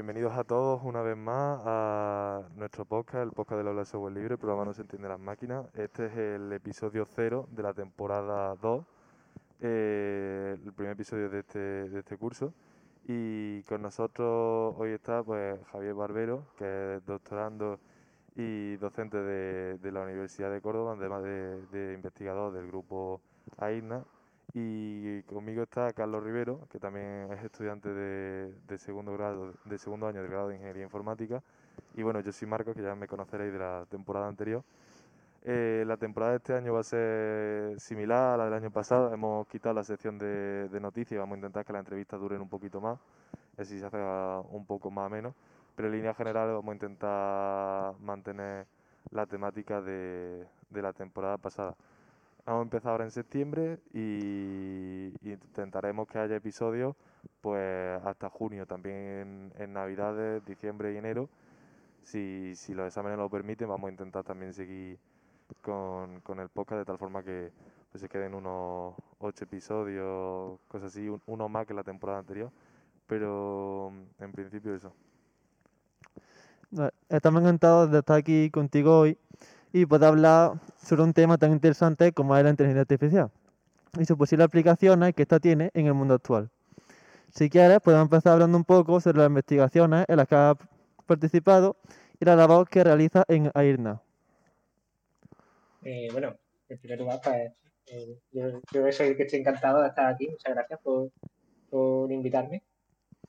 bienvenidos a todos una vez más a nuestro podcast, el podcast del Aula de Software Libre, el programa No se entiende las máquinas. Este es el episodio cero de la temporada 2, eh, el primer episodio de este, de este curso. Y con nosotros hoy está pues Javier Barbero, que es doctorando y docente de, la Universidad de Córdoba, además de, de investigador del grupo AINA y conmigo está Carlos Rivero, que también es estudiante de, segundo grado, de segundo año del grado de Ingeniería Informática. Y bueno, yo soy Marcos, que ya me conoceréis de la temporada anterior. Eh, la temporada de este año va a ser similar a la del año pasado. Hemos quitado la sección de, noticias y vamos a intentar que las entrevistas duren un poquito más, así se hace un poco más o menos. Pero en línea general vamos a intentar mantener la temática de la temporada pasada. Vamos a empezar ahora en septiembre y, intentaremos que haya episodios pues hasta junio, también en, Navidades, diciembre y enero. Si, si los exámenes lo permiten, vamos a intentar también seguir con, el podcast de tal forma que pues, se queden unos ocho episodios, cosas así, un- uno más que la temporada anterior. Pero en principio eso. Estamos encantados de estar aquí contigo hoy y poder hablar sobre un tema tan interesante como es la inteligencia artificial y sus posibles aplicaciones que ésta tiene en el mundo actual. Si quieres, podemos empezar hablando un poco sobre las investigaciones en las que has participado y la labor que realizas en AIRNA. Eh, bueno, en primer lugar, pues, eh, yo, yo soy que estoy encantado de estar aquí. Muchas gracias por, por invitarme.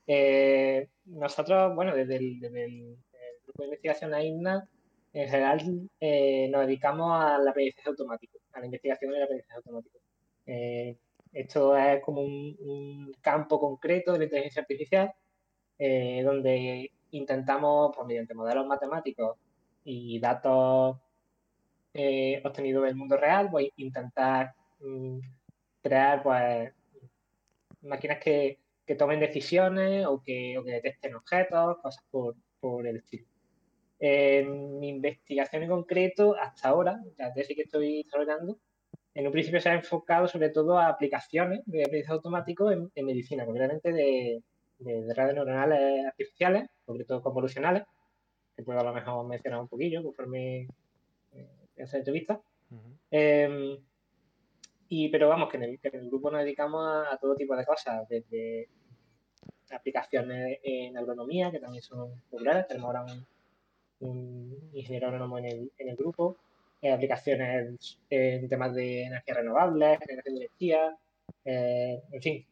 Eh, nosotros, bueno, desde el, el- grupo de investigación AINA, en general eh, nos dedicamos a la aprendizaje automático, a la investigación del aprendizaje automático. Eh, esto es como un, campo concreto de la inteligencia artificial, eh, donde intentamos, pues, mediante modelos matemáticos y datos eh, obtenido del mundo real, pues intentar mm, crear pues máquinas que, tomen decisiones o que, detecten objetos, cosas por el estilo. En mi investigación en concreto, hasta ahora, la tesis que estoy desarrollando, en un principio se ha enfocado sobre todo a aplicaciones de aprendizaje automático en, en medicina, concretamente de, de, de redes neuronales artificiales, sobre todo convolucionales, que puedo a lo mejor mencionar un poquillo conforme eh, esa entrevista. Eh, y, pero vamos, que en, el, que en el grupo nos dedicamos a, a todo tipo de cosas, desde aplicaciones en agronomía, que también son populares, tenemos ahora un, ingeniero agrónomo en el, en el grupo, eh, aplicaciones en temas de energías renovables, generación de energía, eh, en fin,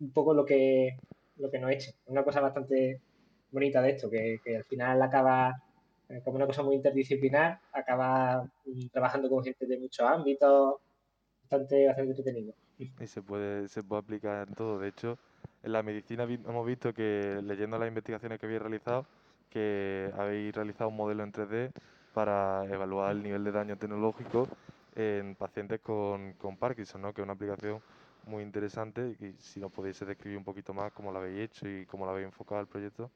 un poco lo que, lo que nos eche. Una cosa bastante bonita de esto, que, que al final acaba eh, como una cosa muy interdisciplinar, acaba mm, trabajando con gente de muchos ámbitos, bastante, bastante entretenido. Y se puede, se puede aplicar en todo. De hecho, en la medicina hemos visto que, leyendo las investigaciones que habéis realizado, que habéis realizado un modelo en 3D para evaluar el nivel de daño tecnológico en pacientes con, Parkinson, ¿no? Que es una aplicación muy interesante y si nos podéis describir un poquito más cómo lo habéis hecho y cómo lo habéis enfocado el proyecto.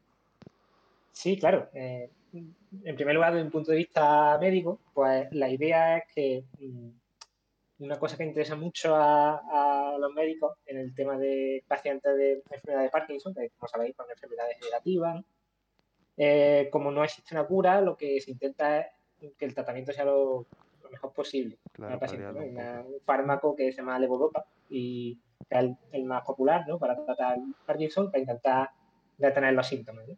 Sí, claro. eh, en primer lugar, desde un punto de vista médico, pues la idea es que mm, una cosa que interesa mucho a, los médicos en el tema de pacientes de enfermedad de Parkinson, que como sabéis, son enfermedades degenerativas. Eh, como no existe una cura, lo que se intenta es que el tratamiento sea lo, lo mejor posible Claro, paciente. ¿no? un un fármaco que se llama levodopa y que es el, el más popular ¿no? para tratar Parkinson, para intentar detener los síntomas. ¿no?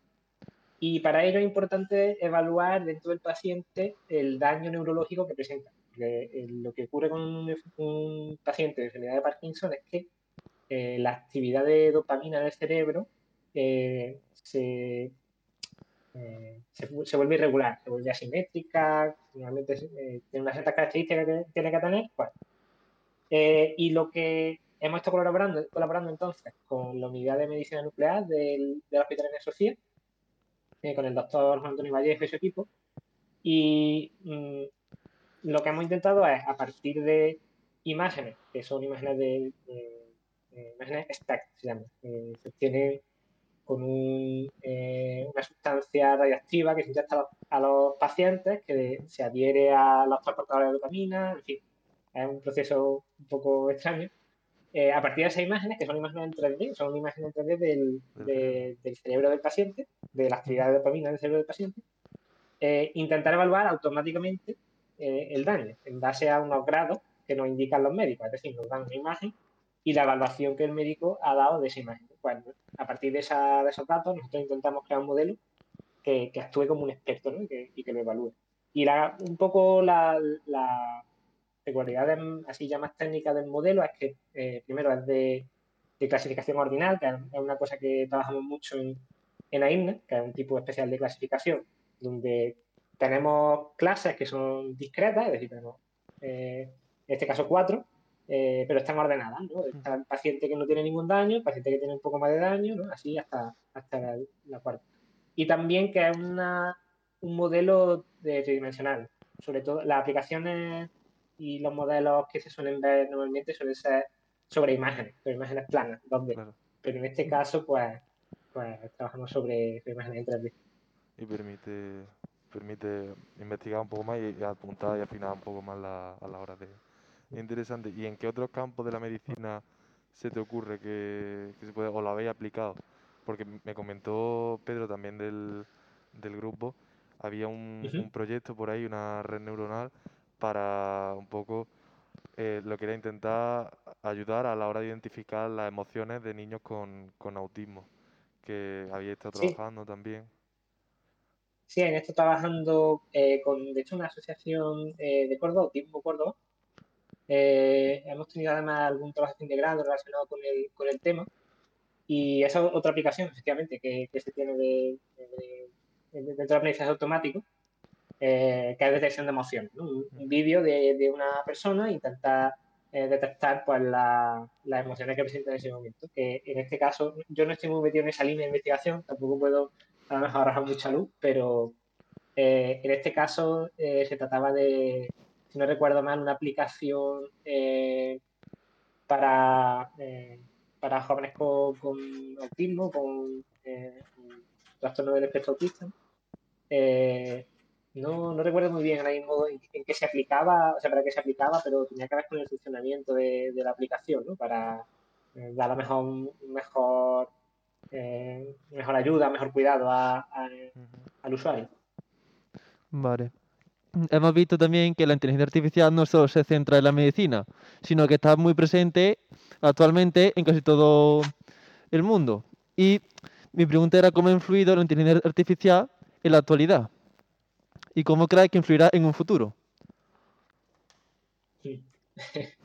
Y para ello es importante evaluar dentro del paciente el daño neurológico que presenta. Porque eh, lo que ocurre con un, un paciente de enfermedad de Parkinson es que eh, la actividad de dopamina del cerebro eh, se, eh, se, se vuelve irregular, se vuelve asimétrica, normalmente eh, tiene unas ciertas características que tiene que tener. Bueno, eh, y lo que hemos estado colaborando, colaborando entonces con la unidad de medicina nuclear del, del Hospital de Sofía, eh, con el doctor Juan Antonio Vallejo y su equipo. Y mm, lo que hemos intentado es, a partir de imágenes, que son imágenes de, imágenes SPECT, se llaman, eh, se obtienen con un, eh, una sustancia radioactiva que se inyecta a los, a los pacientes, que se adhiere a los transportadores de dopamina, en fin, es un proceso un poco extraño. eh, a partir de esas imágenes, que son imágenes en 3D, son imágenes en 3D del, de- del cerebro del paciente, de la actividad de dopamina del cerebro del paciente, eh, intentar evaluar automáticamente eh, el daño en base a unos grados que nos indican los médicos, es decir, nos dan una imagen y la evaluación que el médico ha dado de esa imagen. A partir de, esa- de esos datos, nosotros intentamos crear un modelo que, que actúe como un experto ¿no? y, que, y que lo evalúe. Y la- un poco la, la peculiaridad de- así ya más técnica del modelo es que eh, primero es de, de clasificación ordinal, que es una cosa que trabajamos mucho en, en AINA, que es un tipo especial de clasificación, donde tenemos clases que son discretas, es decir, tenemos eh, en este caso cuatro, eh, pero están ordenadas, ¿no? Está el paciente que no tiene ningún daño, el paciente que tiene un poco más de daño, ¿no? Así hasta, hasta la, la cuarta. Y también que es una, un modelo de tridimensional. Sobre todo las aplicaciones y los modelos que se suelen ver normalmente suelen ser sobre imágenes, sobre imágenes planas, 2D. Claro. Pero en este caso, pues, pues trabajamos sobre, sobre imágenes en 3D. Y permite, permite investigar un poco más y, y apuntar y afinar un poco más la- a la hora de... Interesante. ¿Y en qué otros campos de la medicina se te ocurre que, que se puede, o lo habéis aplicado? Porque me comentó Pedro también del, del grupo, había un, proyecto por ahí, una red neuronal, para un poco eh, lo que era intentar ayudar a la hora de identificar las emociones de niños con, con autismo, que había estado Sí. trabajando también. Sí, en esto trabajando eh, con, de hecho, una asociación eh, de Córdoba, Autismo Córdoba. Eh, hemos tenido además algún trabajo integrado relacionado con el, con el tema. Y esa es otra aplicación, efectivamente, que, que se tiene de, de- de- dentro del aprendizaje automático, eh, que es detección de emociones. ¿no? Un, un vídeo de, de una persona intentar eh, detectar pues, la- las emociones que presenta en ese momento. Que en este caso, yo no estoy muy metido en esa línea de investigación, tampoco puedo a lo mejor arrojar mucha luz, pero eh, en este caso eh, se trataba de, si no recuerdo mal, una aplicación eh, para, eh, para jóvenes con, con autismo, con eh, trastorno del espectro autista. No, no recuerdo muy bien ahora mismo en, en qué se aplicaba, o sea, para qué se aplicaba, pero tenía que ver con el funcionamiento de, de la aplicación, ¿no? Para dar a lo mejor mejor, mejor ayuda, mejor cuidado a- a- Ujú. al usuario. Vale. Hemos visto también que la inteligencia artificial no solo se centra en la medicina, sino que está muy presente actualmente en casi todo el mundo. Y mi pregunta era cómo ha influido la inteligencia artificial en la actualidad y cómo crees que influirá en un futuro. Sí.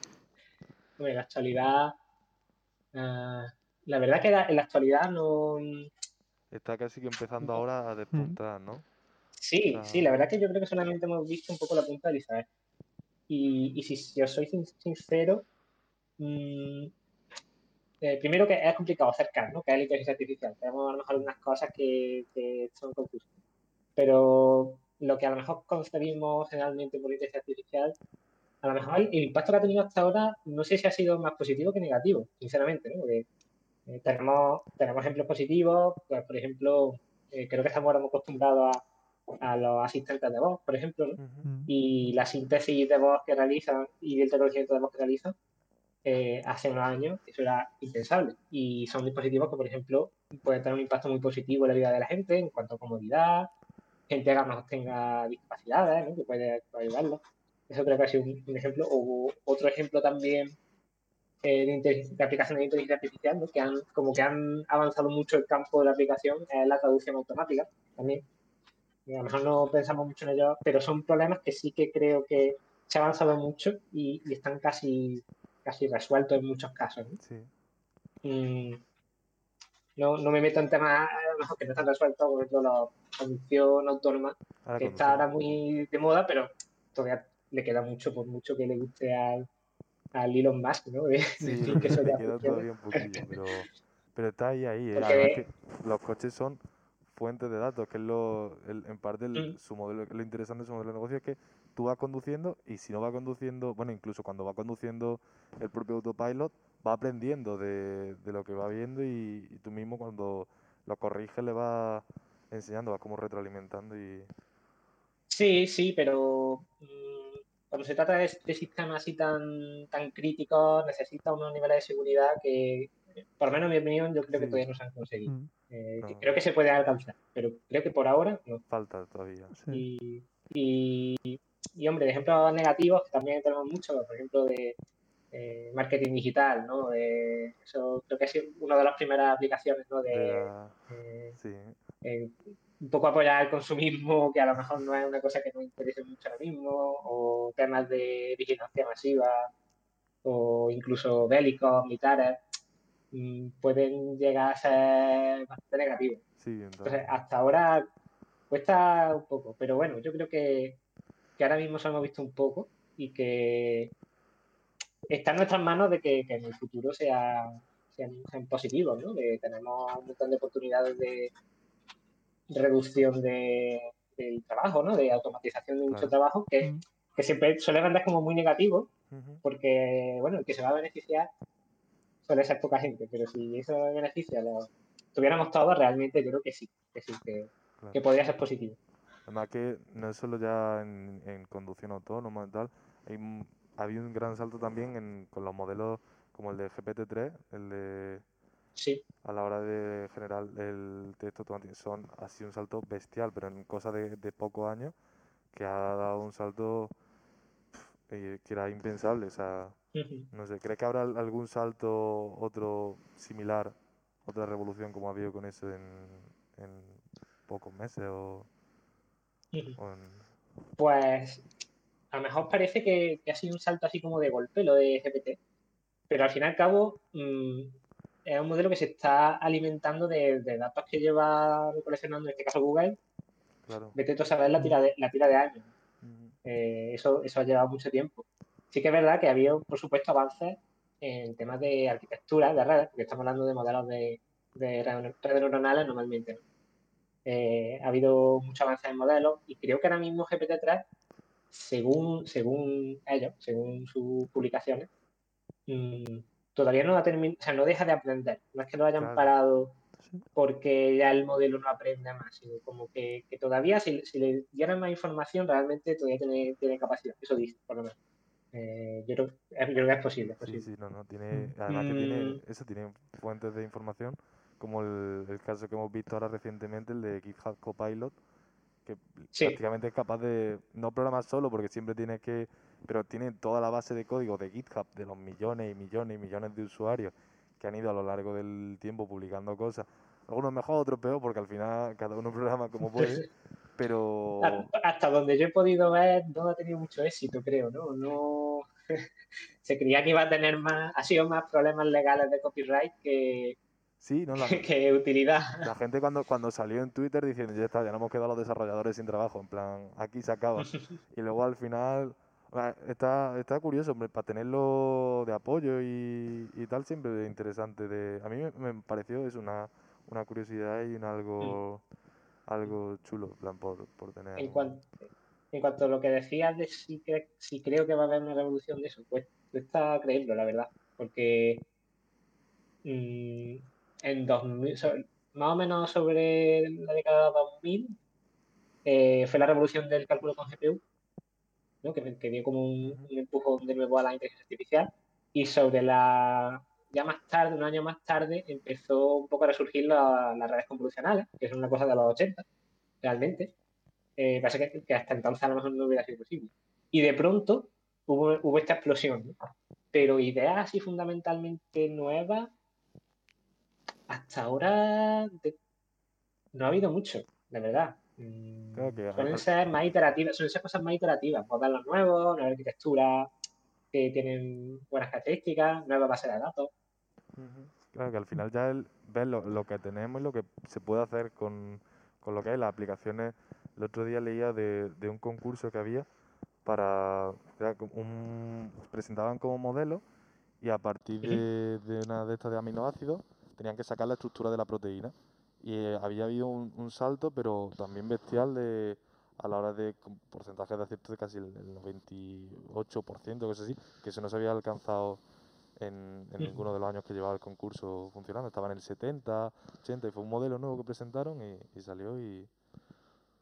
En la actualidad, ah, la verdad que en la actualidad no... Está casi que empezando ahora a despuntar, ¿no? Sí, Ah. sí, la verdad que yo creo que solamente hemos visto un poco la punta del iceberg. Y, y si, si os soy sin- sincero, mm, eh, primero que es complicado acercar, ¿no? Que es la inteligencia artificial. Tenemos a lo mejor algunas cosas que, que son confusas. Pero lo que a lo mejor concebimos generalmente por inteligencia artificial, a lo mejor el, el impacto que ha tenido hasta ahora, no sé si ha sido más positivo que negativo, sinceramente, ¿no? Porque eh, tenemos, tenemos ejemplos positivos, pues, por ejemplo, eh, creo que estamos ahora muy acostumbrados a, a los asistentes de voz, por ejemplo, ¿no? Ujú. y la síntesis de voz que realizan y el reconocimiento de voz que realizan eh, hace unos años eso era impensable y son dispositivos que por ejemplo pueden tener un impacto muy positivo en la vida de la gente en cuanto a comodidad gente que a lo mejor tenga discapacidades ¿no? que puede, ayudarlos eso creo que ha sido un, un ejemplo o otro ejemplo también eh, de, de aplicaciones de inteligencia artificial ¿no? que han como que han avanzado mucho el campo de la aplicación es la traducción automática también a lo mejor no pensamos mucho en ello, pero son problemas que sí que creo que se ha avanzado mucho y, y están casi, casi resueltos en muchos casos. ¿no? Sí. Mm, no, no me meto en temas mejor que no están resueltos, por ejemplo, la conducción autónoma, que está ahora muy de moda, pero todavía le queda mucho, por mucho que le guste al, al Elon Musk, ¿no? De Sí, decir que eso le queda todavía un poquillo, pero, pero está ahí, ahí. eh. Porque- que los coches son fuentes de datos, que es lo, el- en parte el- Mm. su modelo, lo interesante de su modelo de negocio es que tú vas conduciendo y si no va conduciendo, bueno, incluso cuando va conduciendo el propio autopilot, va aprendiendo de, de lo que va viendo y, y tú mismo cuando lo corriges le vas enseñando, vas como retroalimentando y... Sí, sí, pero mm, cuando se trata de, sistemas así tan, tan críticos, necesita unos niveles de seguridad que, por lo menos en mi opinión, yo creo que todavía no se han conseguido. Mm. Eh, creo que se puede alcanzar, pero creo que por ahora no. Falta todavía. Y, y, hombre, de ejemplos negativos que también tenemos muchos, por ejemplo, de eh, marketing digital, ¿no? eso creo que es una de las primeras aplicaciones, ¿no? De, sí. Eh, un poco apoyar el consumismo, que a lo mejor no es una cosa que nos interese mucho ahora mismo, o temas de vigilancia masiva, o incluso bélicos, militares, pueden llegar a ser bastante negativos. entonces. hasta ahora cuesta un poco, pero bueno, yo creo que, que ahora mismo se hemos visto un poco y que está en nuestras manos de que, en el futuro sea, sean, positivos, ¿no? Tenemos un montón de oportunidades de reducción de, del trabajo, ¿no? De automatización de mucho trabajo que, que, siempre suele vender como muy negativo porque, bueno, el que se va a beneficiar suele ser poca gente, pero si eso beneficia lo tuviéramos todos, realmente yo creo que sí, que sí, que, podría ser positivo. Además que no es solo ya en, en conducción autónoma y tal, hay ha habido un gran salto también con los modelos como el de GPT-3, el de... Sí. A la hora de generar el texto son ha sido un salto bestial, pero en cosa de, pocos años, que ha dado un salto eh, que era impensable. O sea, no sé, ¿cree que habrá algún salto, otro similar, otra revolución como ha habido con eso en, pocos meses o, Pues a lo mejor parece que, ha sido un salto así como de golpe lo de GPT, pero al fin y al cabo mm, es un modelo que se está alimentando de, datos que lleva coleccionando, en este caso Google. Claro. Vete tú a saber la tira de, la tira de años. Eh, eso, eso ha llevado mucho tiempo. Sí que es verdad que ha habido, por supuesto, avances en temas de arquitectura de redes, porque estamos hablando de modelos de, redes neuronales normalmente. Eh, ha habido mucho avance en modelos y creo que ahora mismo GPT-3 según, según ellos, según sus publicaciones, mm, todavía no, ha o sea, no deja de aprender. No es que lo hayan parado porque ya el modelo no aprende más, sino como que, todavía si, le dieran más información realmente todavía tiene, tiene capacidad. Eso dice, por lo menos. Eh, yo, creo, que es posible. Sí, sí, no, no. Tiene, además que tiene, mm. eso tiene fuentes de información, como el, el caso que hemos visto ahora recientemente, el de GitHub Copilot, que prácticamente es capaz de no programar solo porque siempre tiene que, pero tiene toda la base de código de GitHub de los millones y millones y millones de usuarios que han ido a lo largo del tiempo publicando cosas. Algunos mejor, otros peor, porque al final cada uno programa como puede. pero hasta donde yo he podido ver no ha tenido mucho éxito, creo, ¿no? No se creía que iba a tener más, ha sido más problemas legales de copyright que, Sí, no, la, qué utilidad. La gente cuando, cuando salió en Twitter diciendo, ya está, ya no hemos quedado los desarrolladores sin trabajo, en plan, aquí se acaba. y luego al final, está, está curioso, hombre, para tenerlo de apoyo y, y tal, siempre es interesante. De, a mí me, pareció es una, una curiosidad y un algo, mm. algo chulo, en plan, por, por tener... En cuanto, en cuanto a lo que decías de si, si creo que va a haber una revolución de eso, pues cuesta creerlo, la verdad, porque... Mmm, en 2000, más o menos sobre la década 2000, eh, fue la revolución del cálculo con GPU, ¿no? que, dio como un, empujón de nuevo a la inteligencia artificial. Y sobre la. Ya más tarde, un año más tarde, empezó un poco a resurgir las redes convolucionales, que es una cosa de los 80, realmente. Eh, parece que, hasta entonces a lo mejor no hubiera sido posible. Y de pronto hubo, hubo esta explosión. Pero ideas así fundamentalmente nuevas hasta ahora no ha habido mucho, de verdad. Suelen ser más iterativas, suelen ser cosas más iterativas, modelos nuevos, nueva arquitectura que tienen buenas características, nueva base de datos. Claro que al final ya el, ves lo, que tenemos y lo que se puede hacer con, lo que hay, las aplicaciones. El otro día leía de, un concurso que había para. un, presentaban como modelo y a partir de, de una de estas de aminoácidos tenían que sacar la estructura de la proteína. Y eh, había habido un, salto, pero también bestial de, a la hora de porcentaje de acierto de casi el, 98%, cosas así, que eso no se había alcanzado en, ninguno de los años que llevaba el concurso funcionando. Estaba en el 70, 80 y fue un modelo nuevo que presentaron y, salió y,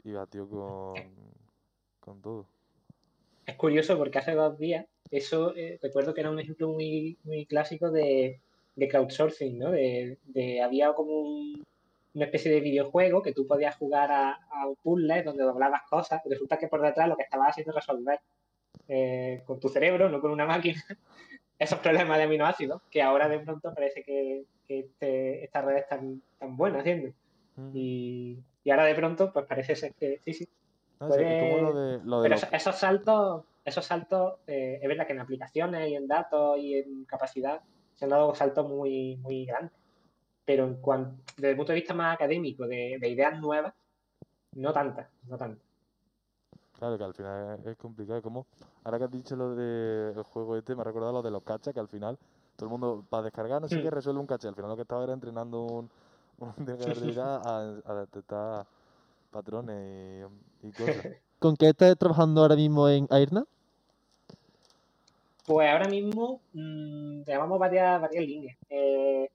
y batió con, con todo. es curioso porque hace dos días, eso eh, recuerdo que era un ejemplo muy, muy clásico de, de crowdsourcing, ¿no? De, de había como un, una especie de videojuego que tú podías jugar a, a un puzzle donde doblabas cosas y resulta que por detrás lo que estabas haciendo es resolver eh, con tu cerebro, no con una máquina, esos problemas de aminoácidos que ahora de pronto parece que, que este, esta red es tan, tan buena haciendo. Y, y ahora de pronto, pues parece ser que sí, sí. Lo puede- de, lo de Pero esos saltos, esos saltos, eh, es verdad que en aplicaciones y en datos y en capacidad se han dado saltos muy, muy grandes. Pero en cuanto, desde el punto de vista más académico, de, de ideas nuevas, no tantas, no tantas. Claro que al final es, es complicado. Como ahora que has dicho lo del juego este, me ha recordado lo de los cachas, que al final todo el mundo para descargar no sé qué resuelve un caché. Al final lo que estaba era entrenando un, un de a, a detectar patrones y, y cosas. ¿Con qué estás trabajando ahora mismo en Airna? Pues ahora mismo mm, llevamos varias, varias líneas. Eh,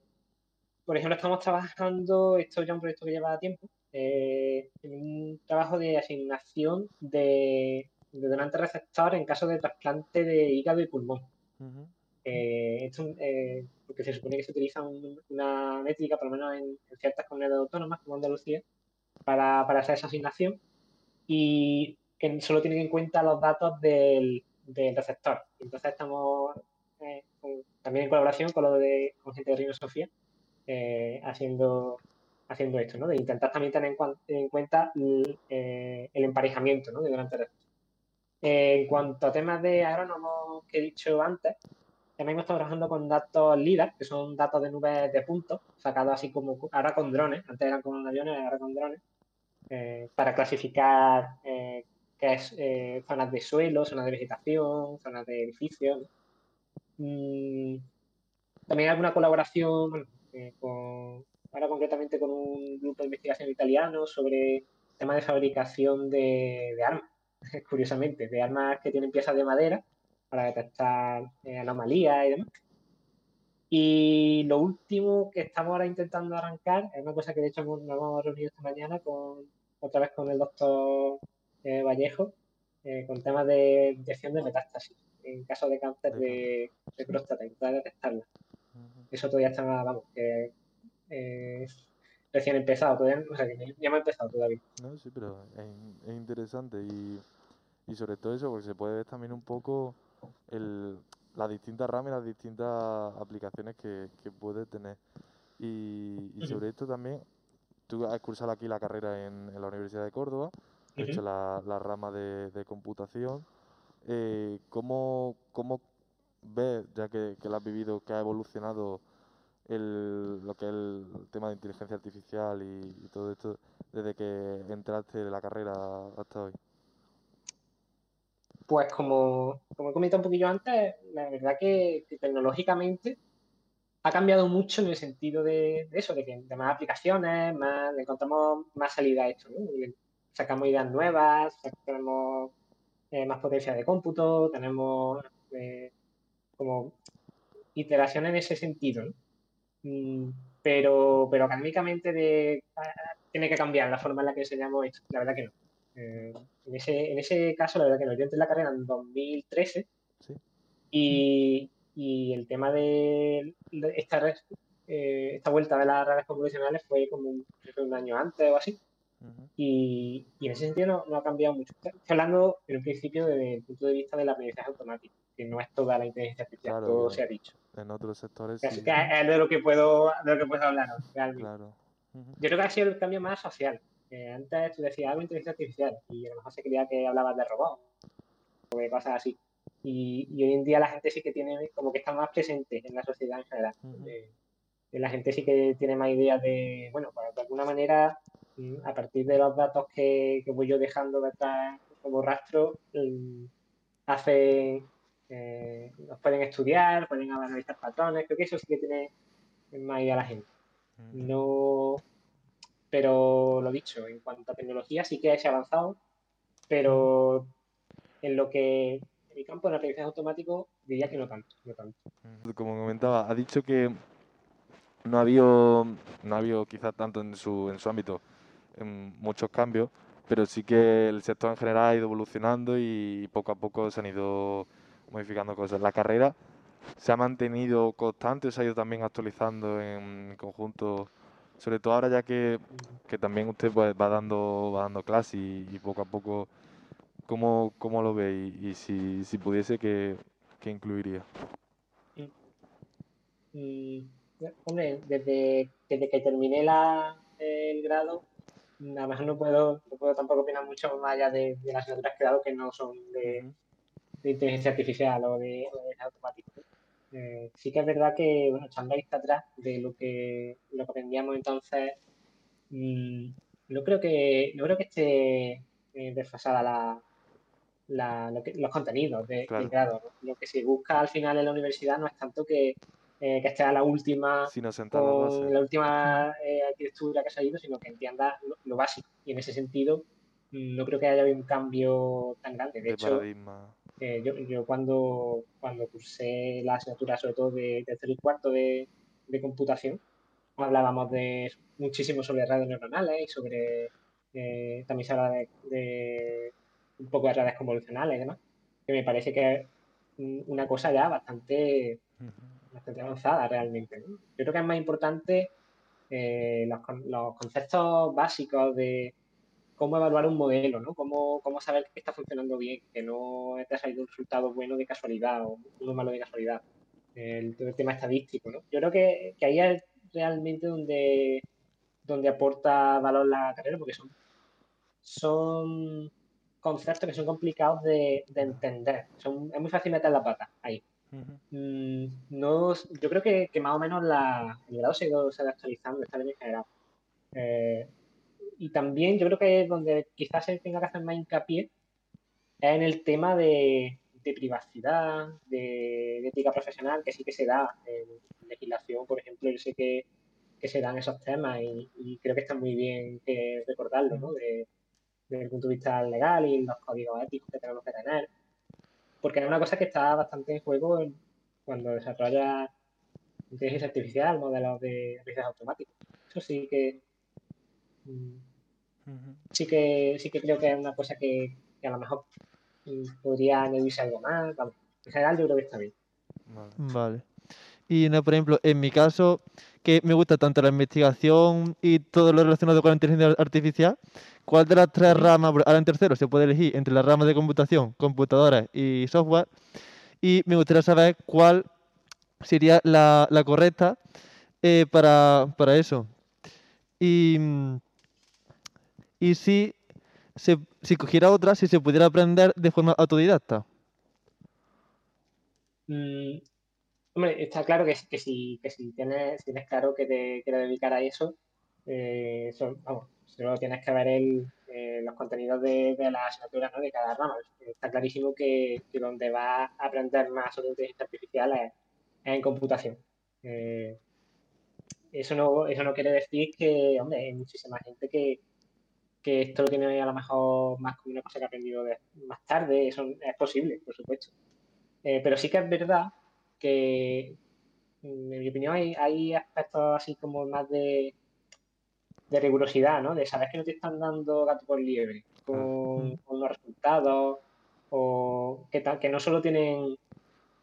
por ejemplo, estamos trabajando, esto ya es un proyecto que lleva tiempo, eh, en un trabajo de asignación de, de donante receptor en caso de trasplante de hígado y pulmón. Ujú. Eh, esto, eh, porque se supone que se utiliza un- una métrica, por lo menos en, en ciertas comunidades autónomas como Andalucía, para, para hacer esa asignación y que solo tienen en cuenta los datos del, del receptor. Entonces estamos eh, con- también en colaboración con lo de con gente de Reino Sofía eh, haciendo haciendo esto, ¿no? De intentar también tener en, cuan- en cuenta el, eh, el emparejamiento, ¿no? De donante receptor. Eh, en cuanto a temas de agrónomos que he dicho antes, también estamos trabajando con datos LIDAR, que son datos de nubes de puntos, sacados así como ahora con drones, antes eran con aviones, ahora con drones, eh, para clasificar eh, qué es eh, zonas de suelo, zonas de vegetación, zonas de edificios. Mm, también alguna colaboración eh, con, ahora concretamente con un grupo de investigación italiano sobre temas de fabricación de, de armas, curiosamente, de armas que tienen piezas de madera para detectar eh, anomalías y demás. Y lo último que estamos ahora intentando arrancar es una cosa que de hecho nos hemos reunido esta mañana con otra vez con el doctor eh, Vallejo, eh, con temas de detección de metástasis en caso de cáncer de, de próstata, intentar detectarla. Eso todavía está, vamos, que eh, recién empezado, todavía, o sea, que ya hemos empezado todavía. No, sí, pero es, in- es interesante y, y sobre todo eso, porque se puede ver también un poco el, las distintas ramas y las distintas aplicaciones que, que puede tener. Y, sobre esto también, tú has cursado aquí la carrera en, en la Universidad de Córdoba, has hecho la, la rama de, de computación. Eh, ¿cómo, cómo ves, ya que, que lo has vivido, que ha evolucionado el, lo que es el tema de inteligencia artificial y, todo esto desde que entraste de la carrera hasta hoy? Pues como, como he comentado un poquillo antes, la verdad que, tecnológicamente ha cambiado mucho en el sentido de, eso, de que más aplicaciones, más, le encontramos más salida a esto, ¿no? Sacamos ideas nuevas, tenemos eh, más potencia de cómputo, tenemos eh, como iteración en ese sentido, ¿no? Mm, Pero, pero académicamente de, tiene que cambiar la forma en la que enseñamos esto, la verdad que no. Eh, en, ese, en ese caso, la verdad que no. Yo entré en la carrera en 2013 Sí. y, y el tema de, esta, eh, esta vuelta de las redes convolucionales fue como un, un año antes o así. Y, y en ese sentido no, no ha cambiado mucho. Estoy hablando en un principio desde el punto de vista del aprendizaje automático, que no es toda la inteligencia artificial, Claro, todo se ha dicho. En otros sectores Así sí, que es de lo que puedo, de lo que puedo hablar realmente. claro. Yo creo que ha sido el cambio más social. Eh, antes tú decías algo de inteligencia artificial y a lo mejor se creía que hablabas de robots o de cosas así. Y, y hoy en día la gente sí que tiene, como que está más presente en la sociedad en general. Eh, la gente sí que tiene más ideas de, bueno, pues de alguna manera, mm, a partir de los datos que, que voy yo dejando detrás como rastro, mm, hace, eh, los pueden estudiar, pueden analizar patrones, creo que eso sí que tiene más idea la gente. Ujú. No, pero lo dicho, en cuanto a tecnología sí que se ha avanzado, pero en lo que en mi campo, en aprendizaje automático, diría que no tanto, no tanto. Ujú. Como comentaba, ha dicho que no ha habido, no ha habido quizás tanto en su, en su ámbito en muchos cambios, pero sí que el sector en general ha ido evolucionando y poco a poco se han ido modificando cosas. La carrera se ha mantenido constante, se ha ido también actualizando en conjunto, sobre todo ahora ya que, que también usted pues, va dando va dando clases y, y poco a poco, ¿cómo, cómo lo ve? Y, y si, si pudiese, ¿qué, qué incluiría? Mm, hombre, desde, desde que terminé la, el grado, a lo mejor no puedo, no puedo tampoco opinar mucho más allá de, de las asignaturas que he dado que no son de. De inteligencia artificial o de, de automático. Eh, sí que es verdad que, bueno, echando vista atrás de lo que, lo que aprendíamos entonces, mm, no creo que, no creo que esté eh, desfasada la, la- lo que- los contenidos de, Claro. del grado. Lo que se busca al final en la universidad no es tanto que, eh, que esté a la última Sino con la última eh, arquitectura que ha salido, sino que entienda lo, lo básico. Y en ese sentido, mm, no creo que haya habido un cambio tan grande. De de hecho, paradigma. Eh, yo, yo cuando, cuando cursé la asignatura, sobre todo de tercero y cuarto de, de computación, hablábamos de muchísimo sobre redes neuronales y sobre eh, también se habla de, de un poco de redes convolucionales y demás, que me parece que es una cosa ya bastante, bastante avanzada realmente. ¿no? Yo creo que es más importante eh, los conceptos básicos de cómo evaluar un modelo, ¿no? Cómo, cómo saber que está funcionando bien, que no te ha salido un resultado bueno de casualidad o uno malo de casualidad. El, tema estadístico, ¿no? Yo creo que, que ahí es realmente donde, donde aporta valor la carrera, porque son, son conceptos que son complicados de, de entender. Son, es muy fácil meter la pata ahí. Mm, no, yo creo que, que más o menos la, el grado se ha ido, actualizando, está bien en general. Eh, y también yo creo que donde quizás se tenga que hacer más hincapié es en el tema de, de privacidad, de, de ética profesional, que sí que se da en legislación, por ejemplo, yo sé que, que se dan esos temas y, y creo que está muy bien que recordarlo, ¿no? De- desde el punto de vista legal y los códigos éticos que tenemos que tener, porque es una cosa que está bastante en juego cuando desarrolla inteligencia artificial, modelos de aprendizaje automático. Eso sí que sí que sí que creo que es una cosa que, que a lo mejor podría añadirse algo más. Vamos, en general yo creo que está bien. Vale. Vale. Y no, por ejemplo, en mi caso, que me gusta tanto la investigación y todo lo relacionado con la inteligencia artificial, ¿cuál de las tres ramas, ahora en tercero se puede elegir entre las ramas de computación, computadoras y software? Y me gustaría saber cuál sería la, la correcta eh, para, para eso. Y, mm, y si, se, si cogiera otra, si se pudiera aprender de forma autodidacta. Mm, hombre, está claro que, que si, que si tienes, tienes claro que te quieres dedicar a eso, eh, solo tienes que ver el, eh, los contenidos de, de las ¿no? de cada rama. Está clarísimo que, que donde vas a aprender más sobre inteligencia artificial es, es en computación. Eh, eso no, eso no quiere decir que, hombre, hay muchísima gente que, que esto lo tiene a lo mejor más como una cosa que ha aprendido de- más tarde, eso es posible, por supuesto. Eh, pero sí que es verdad que, mm, en mi opinión, hay, hay aspectos así como más de, de rigurosidad, ¿no? De saber que no te están dando gato por liebre con, Mm. con los resultados o que, tal, que no solo tienen,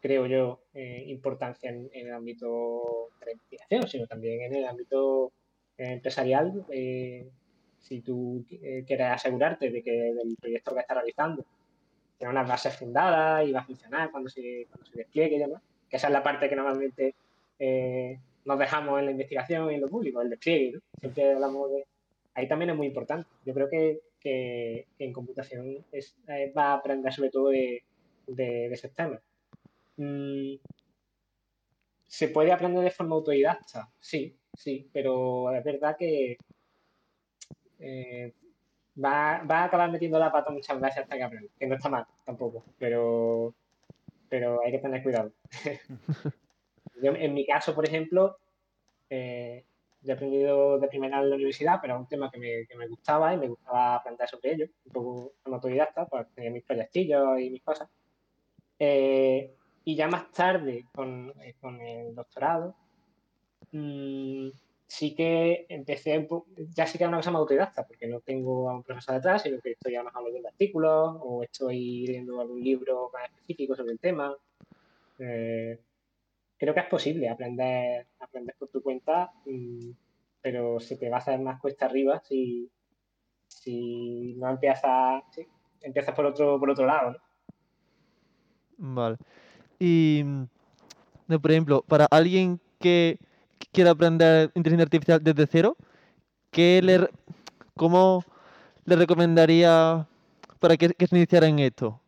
creo yo, eh, importancia en, en el ámbito de la investigación, sino también en el ámbito eh, empresarial. eh, si tú eh, quieres asegurarte de que del proyecto que estás realizando tiene unas bases fundadas y va a funcionar cuando se, cuando se despliegue y demás. Que esa es la parte que normalmente eh, nos dejamos en la investigación y en lo público, el despliegue. ¿no? Siempre hablamos de... Ahí también es muy importante. Yo creo que, que, que en computación es, eh, va a aprender sobre todo de, de, de esos. Mm, ¿Se puede aprender de forma autodidacta? Sí, sí, pero es verdad que eh, va, va a acabar metiendo la pata muchas veces hasta que aprenda, que no está mal tampoco, pero, pero hay que tener cuidado. Yo, en mi caso, por ejemplo, eh, yo he aprendido de primera en la universidad, pero es un tema que me, que me gustaba y me gustaba aprender sobre ello, un poco como autodidacta, pues tenía mis proyectillos y mis cosas. Eh, y ya más tarde, con, con el doctorado, mm, sí que empecé, ya sí que era una cosa más autodidacta, porque no tengo a un profesor detrás, sino que estoy a lo mejor leyendo artículos o estoy leyendo algún libro más específico sobre el tema. Eh, creo que es posible aprender, aprender por tu cuenta, mm, pero se te va a hacer más cuesta arriba si, si no empiezas, empiezas por otro, por otro lado. Vale. Y, mm, por ejemplo, para alguien que quiera aprender inteligencia artificial desde cero, ¿qué le, ¿cómo le recomendaría para que, se iniciara en esto?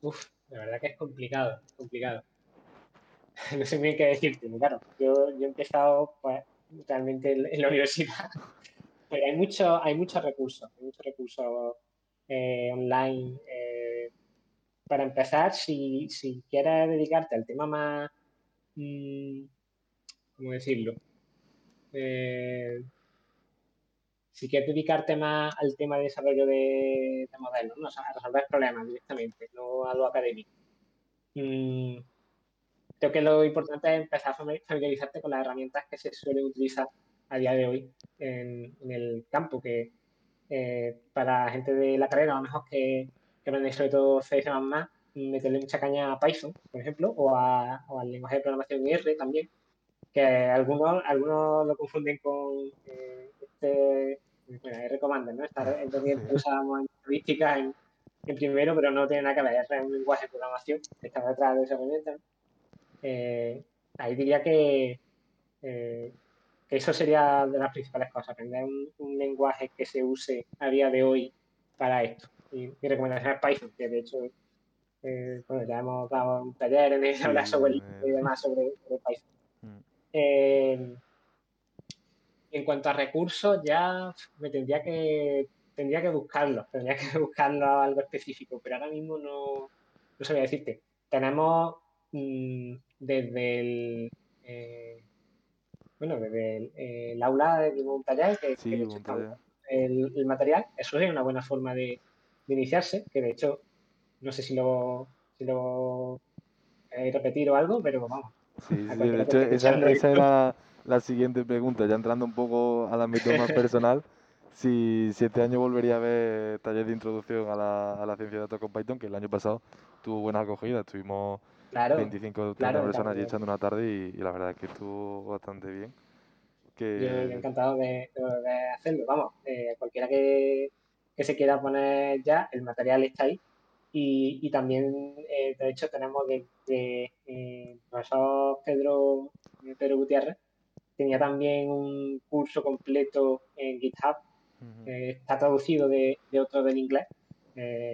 Uf, la verdad que es complicado, complicado. no sé bien qué decirte, claro. Yo, yo he empezado pues, realmente en, la universidad, pero hay muchos hay muchos recursos, hay muchos recursos eh, online. Eh, para empezar, si, si, quieres dedicarte al tema más, mm, ¿cómo decirlo? Eh, si quieres dedicarte más al tema de desarrollo de, modelos, ¿no? a resolver problemas directamente, no a lo académico. Mm, creo que lo importante es empezar a familiarizarte con las herramientas que se suelen utilizar a día de hoy en, el campo, que eh, para gente de la carrera, a lo mejor que, que aprende sobre todo C meterle mucha caña a Python, por ejemplo, o, al lenguaje de programación R también, que algunos, algunos lo confunden con eh, este, bueno, R Commander, ¿no? Esta herramienta que usábamos en estadística en, primero, pero no tiene nada que ver, es un lenguaje de programación que está detrás de esa herramienta. Eh, ahí diría que, eh, que, eso sería de las principales cosas, aprender un, lenguaje que se use a día de hoy para esto. Y mi recomendación es Python, que de hecho, eh, bueno, ya hemos dado un taller en el hablar sobre y demás sobre, Python. Mm. en cuanto a recursos, ya me tendría que tendría que buscarlo, tendría que buscarlo algo específico, pero ahora mismo no, no sabía decirte. Tenemos mm, desde el eh, bueno, desde el, aula de un taller que, El, material, eso es una buena forma de, iniciarse, que de hecho, no sé si lo, si lo he repetir o algo, pero vamos. Sí, de hecho, esa, era la siguiente pregunta, ya entrando un poco al ámbito más personal. Si, si, este año volvería a ver taller de introducción a la, a la ciencia de datos con Python, que el año pasado tuvo buena acogida, estuvimos 25 personas allí echando una tarde y, la verdad es que estuvo bastante bien. Que... Yo encantado de, hacerlo, vamos, eh, cualquiera que, se quiera poner ya, el material está ahí. Y, también, eh, de hecho, tenemos de, de eh, profesor Pedro, Pedro Gutiérrez, tenía también un curso completo en GitHub, está traducido de, de, otro del inglés,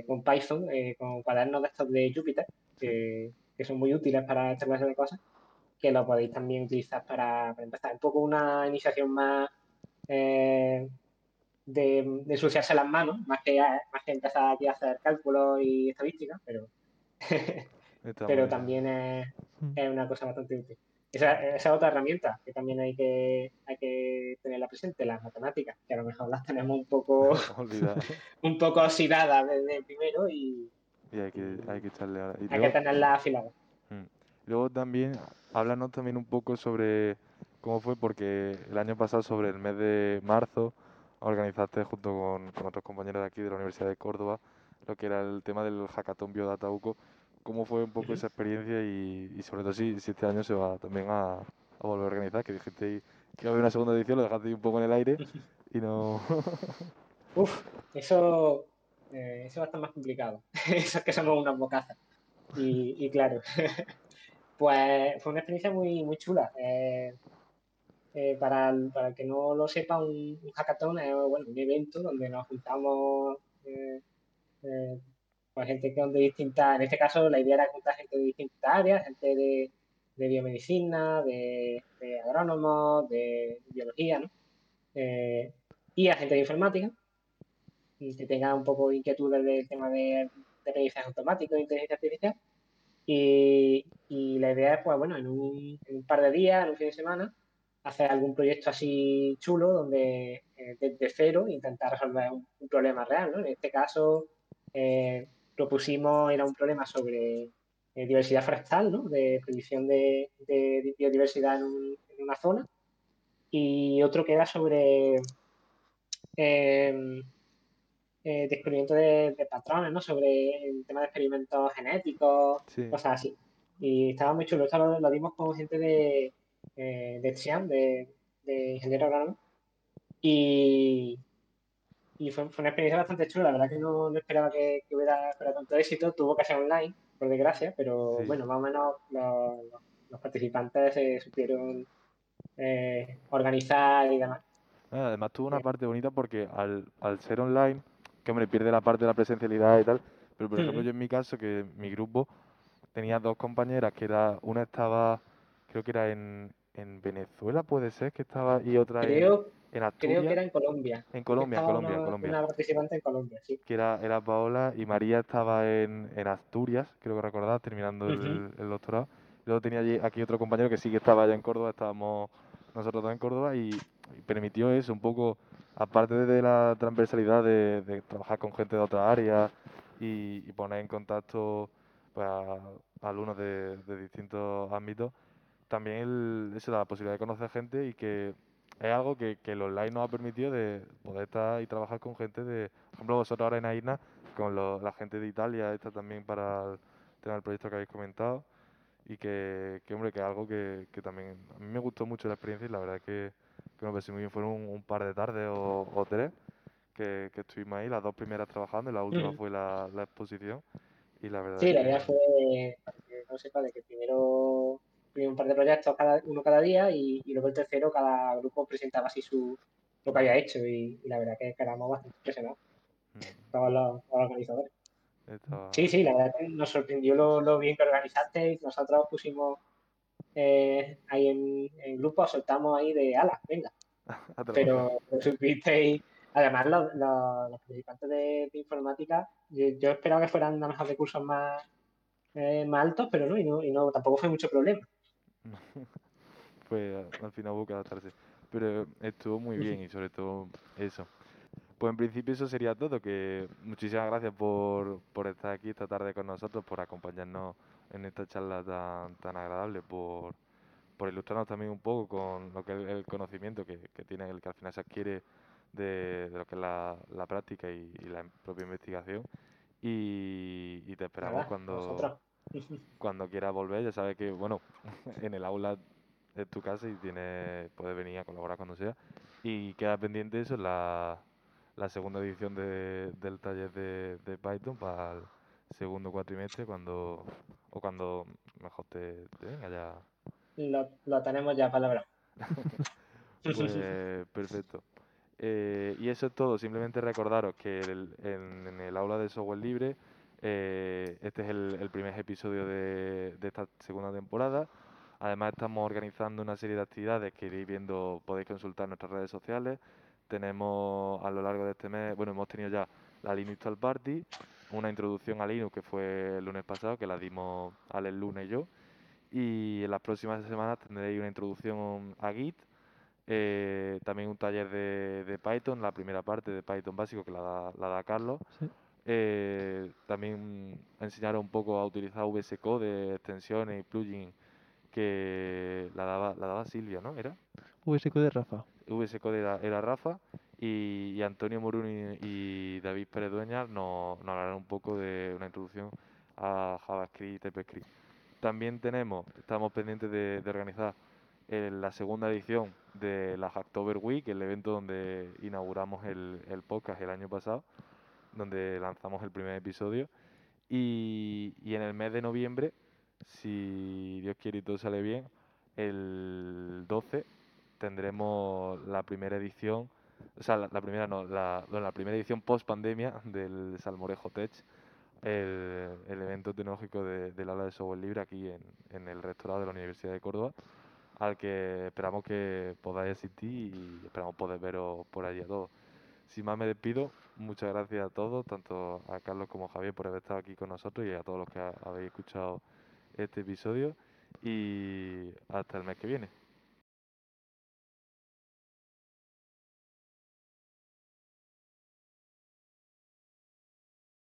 con Python, con cuadernos de estos de Jupyter, que, que son muy útiles para esta clase de cosas, que lo podéis también utilizar para, empezar. Un poco una iniciación más eh, de, de, ensuciarse las manos, más que, más que empezar aquí a hacer cálculos y estadísticas, pero, pero también es, mm. es, una cosa bastante útil. Esa, esa, otra herramienta que también hay que, hay que tenerla presente, las matemáticas, que a lo mejor las tenemos un poco, un poco oxidadas desde primero y, y hay que, hay que echarle ahora. hay que tenerla afilada. Mm. Luego también, háblanos también un poco sobre cómo fue, porque el año pasado, sobre el mes de marzo, organizaste junto con, otros compañeros de aquí de la Universidad de Córdoba lo que era el tema del hackathon Biodata UCO. ¿Cómo fue un poco esa experiencia y, sobre todo si, este año se va también a, volver a organizar? Que dijiste que iba a haber una segunda edición, lo dejaste un poco en el aire y no... Uf, eso eh, eso va a estar más complicado. eso es que somos unas bocazas. Y, claro, pues fue una experiencia muy, muy chula. Eh, eh, para, el, para, que no lo sepa, un, hackathon es bueno, un evento donde nos juntamos pues gente que de distintas, en este caso la idea era juntar gente de distintas áreas, gente de, de biomedicina, de, de agrónomos, de biología, ¿no? y a gente de informática que tenga un poco de inquietudes del tema de, de aprendizaje automático e inteligencia artificial. Y, y, la idea es, pues bueno, en un, en un, par de días, en un fin de semana, hacer algún proyecto así chulo donde eh, desde cero intentar resolver un, problema real. ¿no? En este caso, eh, propusimos, era un problema sobre eh, diversidad forestal, ¿no? de predicción de, de biodiversidad en, en, una zona. y otro que era sobre em, eh, descubrimiento de, patrones, ¿no? Sobre el tema de experimentos genéticos, cosas así. Y estaba muy chulo. Esto lo, dimos con gente de, eh, de CIAM, de, de ingeniero agrónomo. Y, y fue, una experiencia bastante chula. La verdad que no, esperaba que, hubiera, tanto éxito. Tuvo que ser online, por desgracia, pero bueno, más o menos los, participantes se supieron eh, organizar y demás. Además tuvo una parte bonita porque al, al ser online, que hombre, pierde la parte de la presencialidad y tal, pero por ejemplo yo en mi caso, que mi grupo tenía dos compañeras, que era una estaba, creo que era en, en Venezuela, puede ser, que estaba, y otra en, en Asturias. Creo que era en Colombia. En Colombia, Colombia, Colombia. Una participante en Colombia, sí. Que era, era Paola y María estaba en, en Asturias, creo que recordás, terminando el, el, doctorado. Luego tenía allí, aquí otro compañero que sí que estaba allá en Córdoba, estábamos nosotros dos en Córdoba y, permitió eso, un poco, aparte de la transversalidad de, trabajar con gente de otra área y, poner en contacto pues, a, alumnos de, distintos ámbitos, también eso, la posibilidad de conocer gente y que es algo que, que el online nos ha permitido de poder estar y trabajar con gente de, por ejemplo, vosotros ahora en AINA, con la gente de Italia, está también para el tema del proyecto que habéis comentado y que, que hombre, que es algo que, que, también a mí me gustó mucho la experiencia y la verdad que, que me pareció muy bien. Fueron un, par de tardes o, tres que, que, estuvimos ahí, las dos primeras trabajando y la última fue la, la, exposición. Y la verdad sí, la idea fue, no sepa, de que primero un par de proyectos cada, uno cada día y, y, luego el tercero cada grupo presentaba así su lo que había hecho y, la verdad que quedamos bastante impresionados. Mm. Todos los organizadores. Sí, sí, la verdad que nos sorprendió lo, bien que organizasteis. Nosotros pusimos eh, ahí en, en, grupo, soltamos ahí de alas, venga. pero, supisteis, además los, los, participantes de, informática, yo, esperaba que fueran a mejor recursos más, eh, más altos, pero no y, no, y no, tampoco fue mucho problema. pues al final hubo que adaptarse. Pero estuvo muy bien y sobre todo eso, pues en principio eso sería todo, que muchísimas gracias por, por estar aquí esta tarde con nosotros, por acompañarnos en esta charla tan, tan agradable, por, por ilustrarnos también un poco con lo que es el conocimiento que, que tiene el que al final se adquiere de, lo que es la, la práctica y, la propia investigación. Y, te esperamos cuando, cuando quieras volver. Ya sabes que, bueno, en el aula de tu casa y tienes, puedes venir a colaborar cuando sea. Y queda pendiente eso, la, la segunda edición de, del taller de, de, Python para el segundo cuatrimestre cuando o cuando mejor te, venga ya. Lo, lo, tenemos ya palabra. pues perfecto. Eh, y eso es todo. Simplemente recordaros que en, el aula de software libre eh, este es el, primer episodio de, esta segunda temporada. Además estamos organizando una serie de actividades que iréis viendo, podéis consultar en nuestras redes sociales. Tenemos a lo largo de este mes, bueno, hemos tenido ya la Linux Tal Party, una introducción a Linux que fue el lunes pasado, que la dimos al el lunes yo. Y en las próximas semanas tendréis una introducción a Git, eh, también un taller de, Python, la primera parte de Python básico que la da, la da Carlos. Eh, también enseñaros un poco a utilizar VS Code, extensiones y plugins que la daba, la daba Silvia, ¿no? ¿Era? VS Code Rafa. VS Code era, Rafa y, Antonio Moruni y David Pérez Dueña nos, nos hablarán un poco de una introducción a JavaScript y TypeScript. También tenemos, estamos pendientes de, organizar eh, la segunda edición de la Hacktober Week, el evento donde inauguramos el, el, podcast el año pasado, donde lanzamos el primer episodio. Y, y en el mes de noviembre, si Dios quiere y todo sale bien, el 12 tendremos la primera edición, o sea, la, primera no, la, primera edición post pandemia del Salmorejo Tech, el, el evento tecnológico de, del aula de software libre aquí en, en el rectorado de la Universidad de Córdoba, al que esperamos que podáis asistir y esperamos poder veros por allí a todos. Sin más me despido, muchas gracias a todos, tanto a Carlos como a Javier por haber estado aquí con nosotros y a todos los que habéis escuchado este episodio y hasta el mes que viene.